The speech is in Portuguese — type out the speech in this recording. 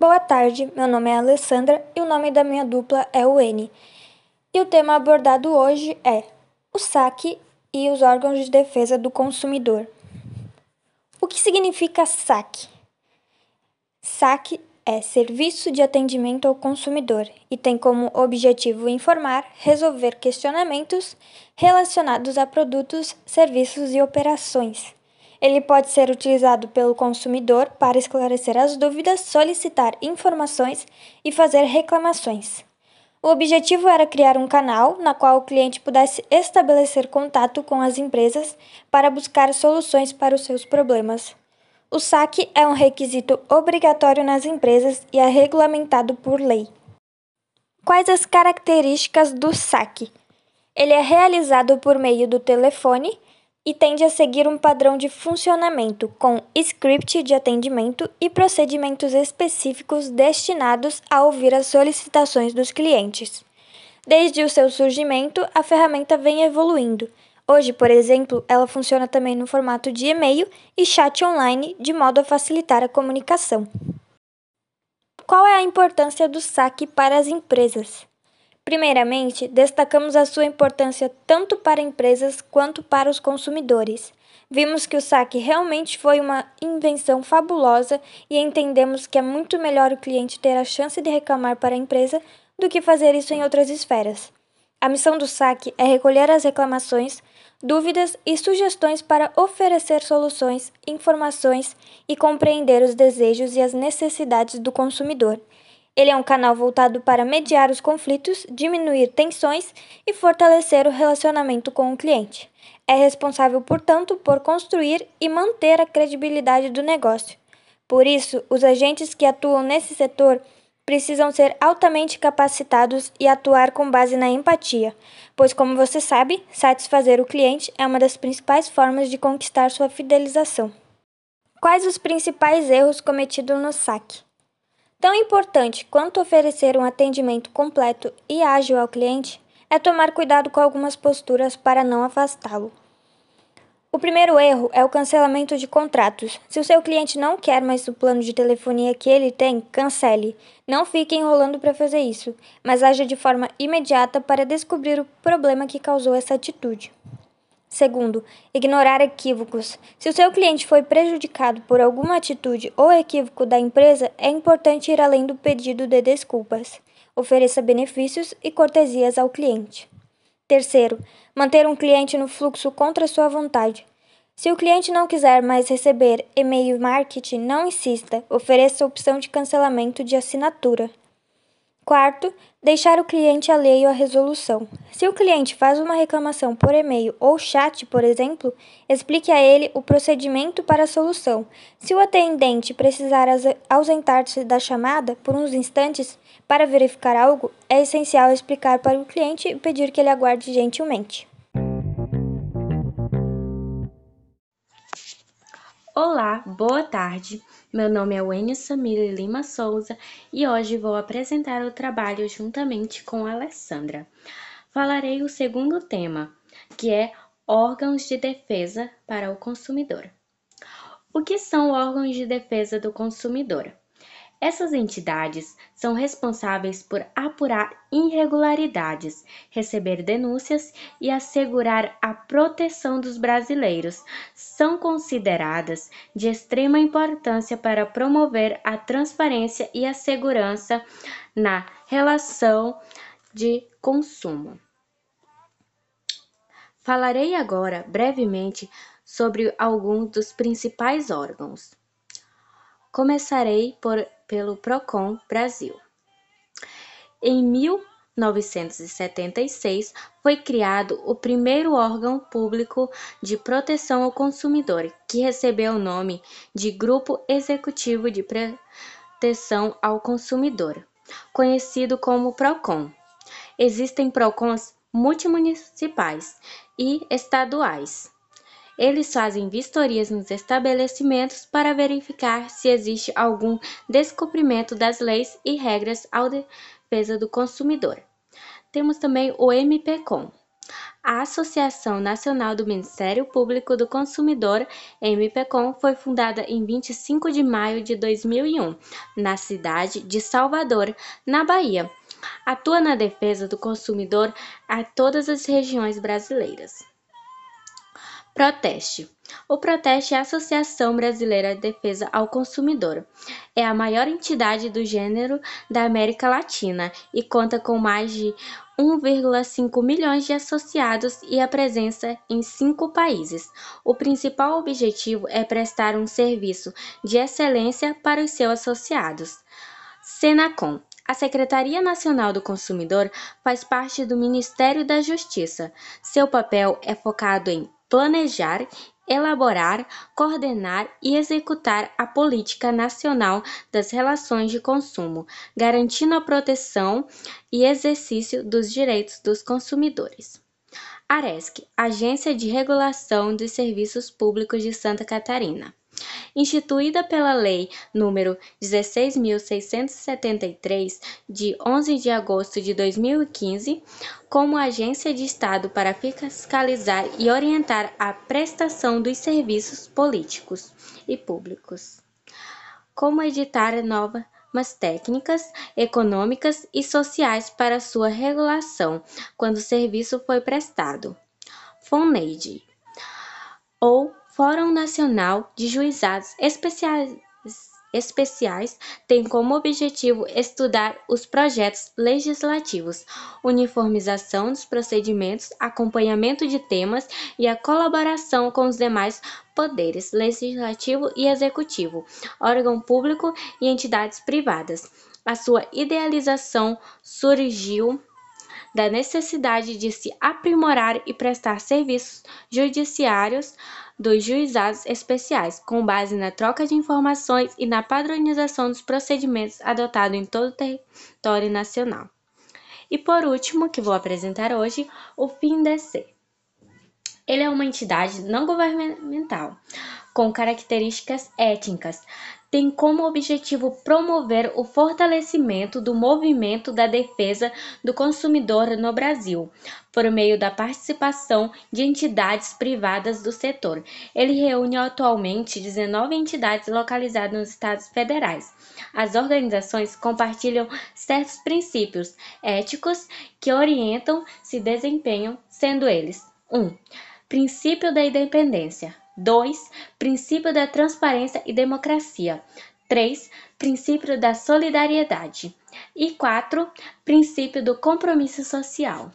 Boa tarde, meu nome é Alessandra e o nome da minha dupla é o N. E o tema abordado hoje é o saque e os órgãos de defesa do consumidor. O que significa saque? Saque é serviço de atendimento ao consumidor e tem como objetivo informar, resolver questionamentos relacionados a produtos, serviços e operações. Ele pode ser utilizado pelo consumidor para esclarecer as dúvidas, solicitar informações e fazer reclamações. O objetivo era criar um canal na qual o cliente pudesse estabelecer contato com as empresas para buscar soluções para os seus problemas. O saque é um requisito obrigatório nas empresas e é regulamentado por lei. Quais as características do saque? Ele é realizado por meio do telefone e tende a seguir um padrão de funcionamento com script de atendimento e procedimentos específicos destinados a ouvir as solicitações dos clientes. Desde o seu surgimento, a ferramenta vem evoluindo Hoje, por exemplo, ela funciona também no formato de e-mail e chat online, de modo a facilitar a comunicação. Qual é a importância do saque para as empresas? Primeiramente, destacamos a sua importância tanto para empresas quanto para os consumidores. Vimos que o saque realmente foi uma invenção fabulosa e entendemos que é muito melhor o cliente ter a chance de reclamar para a empresa do que fazer isso em outras esferas. A missão do saque é recolher as reclamações, dúvidas e sugestões para oferecer soluções, informações e compreender os desejos e as necessidades do consumidor. Ele é um canal voltado para mediar os conflitos, diminuir tensões e fortalecer o relacionamento com o cliente. É responsável, portanto, por construir e manter a credibilidade do negócio. Por isso, os agentes que atuam nesse setor precisam ser altamente capacitados e atuar com base na empatia, pois, como você sabe, satisfazer o cliente é uma das principais formas de conquistar sua fidelização. Quais os principais erros cometidos no saque? Tão importante quanto oferecer um atendimento completo e ágil ao cliente é tomar cuidado com algumas posturas para não afastá-lo. O primeiro erro é o cancelamento de contratos. Se o seu cliente não quer mais o plano de telefonia que ele tem, cancele. Não fique enrolando para fazer isso, mas haja de forma imediata para descobrir o problema que causou essa atitude. Segundo, ignorar equívocos. Se o seu cliente foi prejudicado por alguma atitude ou equívoco da empresa, é importante ir além do pedido de desculpas. Ofereça benefícios e cortesias ao cliente. Terceiro, manter um cliente no fluxo contra sua vontade. Se o cliente não quiser mais receber e-mail marketing, não insista, ofereça a opção de cancelamento de assinatura. Quarto, deixar o cliente alheio à resolução. Se o cliente faz uma reclamação por e-mail ou chat, por exemplo, explique a ele o procedimento para a solução. Se o atendente precisar ausentar-se da chamada por uns instantes para verificar algo, é essencial explicar para o cliente e pedir que ele aguarde gentilmente. Olá, boa tarde. Meu nome é Wênia Samira Lima Souza e hoje vou apresentar o trabalho juntamente com a Alessandra. Falarei o segundo tema, que é órgãos de defesa para o consumidor. O que são órgãos de defesa do consumidor? Essas entidades são responsáveis por apurar irregularidades, receber denúncias e assegurar a proteção dos brasileiros. São consideradas de extrema importância para promover a transparência e a segurança na relação de consumo. Falarei agora brevemente sobre alguns dos principais órgãos. Começarei por pelo Procon Brasil. Em 1976 foi criado o primeiro órgão público de proteção ao consumidor, que recebeu o nome de Grupo Executivo de Proteção ao Consumidor, conhecido como Procon. Existem Procons multimunicipais e estaduais. Eles fazem vistorias nos estabelecimentos para verificar se existe algum descumprimento das leis e regras ao defesa do consumidor. Temos também o MPCOM. A Associação Nacional do Ministério Público do Consumidor, MPCOM, foi fundada em 25 de maio de 2001, na cidade de Salvador, na Bahia. Atua na defesa do consumidor a todas as regiões brasileiras. Proteste. O Proteste é a Associação Brasileira de Defesa ao Consumidor. É a maior entidade do gênero da América Latina e conta com mais de 1,5 milhões de associados e a presença em cinco países. O principal objetivo é prestar um serviço de excelência para os seus associados. Senacom a Secretaria Nacional do Consumidor faz parte do Ministério da Justiça. Seu papel é focado em planejar, elaborar, coordenar e executar a política nacional das relações de consumo, garantindo a proteção e exercício dos direitos dos consumidores. ARESC, Agência de Regulação dos Serviços Públicos de Santa Catarina instituída pela Lei nº 16.673, de 11 de agosto de 2015, como agência de Estado para fiscalizar e orientar a prestação dos serviços políticos e públicos. Como editar novas técnicas econômicas e sociais para sua regulação quando o serviço foi prestado. FONEID ou Fórum Nacional de Juizados Especiais, especiais tem como objetivo estudar os projetos legislativos, uniformização dos procedimentos, acompanhamento de temas e a colaboração com os demais poderes legislativo e executivo, órgão público e entidades privadas. A sua idealização surgiu da necessidade de se aprimorar e prestar serviços judiciários dos juizados especiais, com base na troca de informações e na padronização dos procedimentos adotados em todo o território nacional. E por último, que vou apresentar hoje, o FINDC. Ele é uma entidade não governamental com características étnicas, tem como objetivo promover o fortalecimento do movimento da defesa do consumidor no Brasil, por meio da participação de entidades privadas do setor. Ele reúne atualmente 19 entidades localizadas nos estados federais. As organizações compartilham certos princípios éticos que orientam se desempenham, sendo eles: 1. Um, princípio da independência. 2. Princípio da transparência e democracia. 3. Princípio da solidariedade. E 4. Princípio do compromisso social.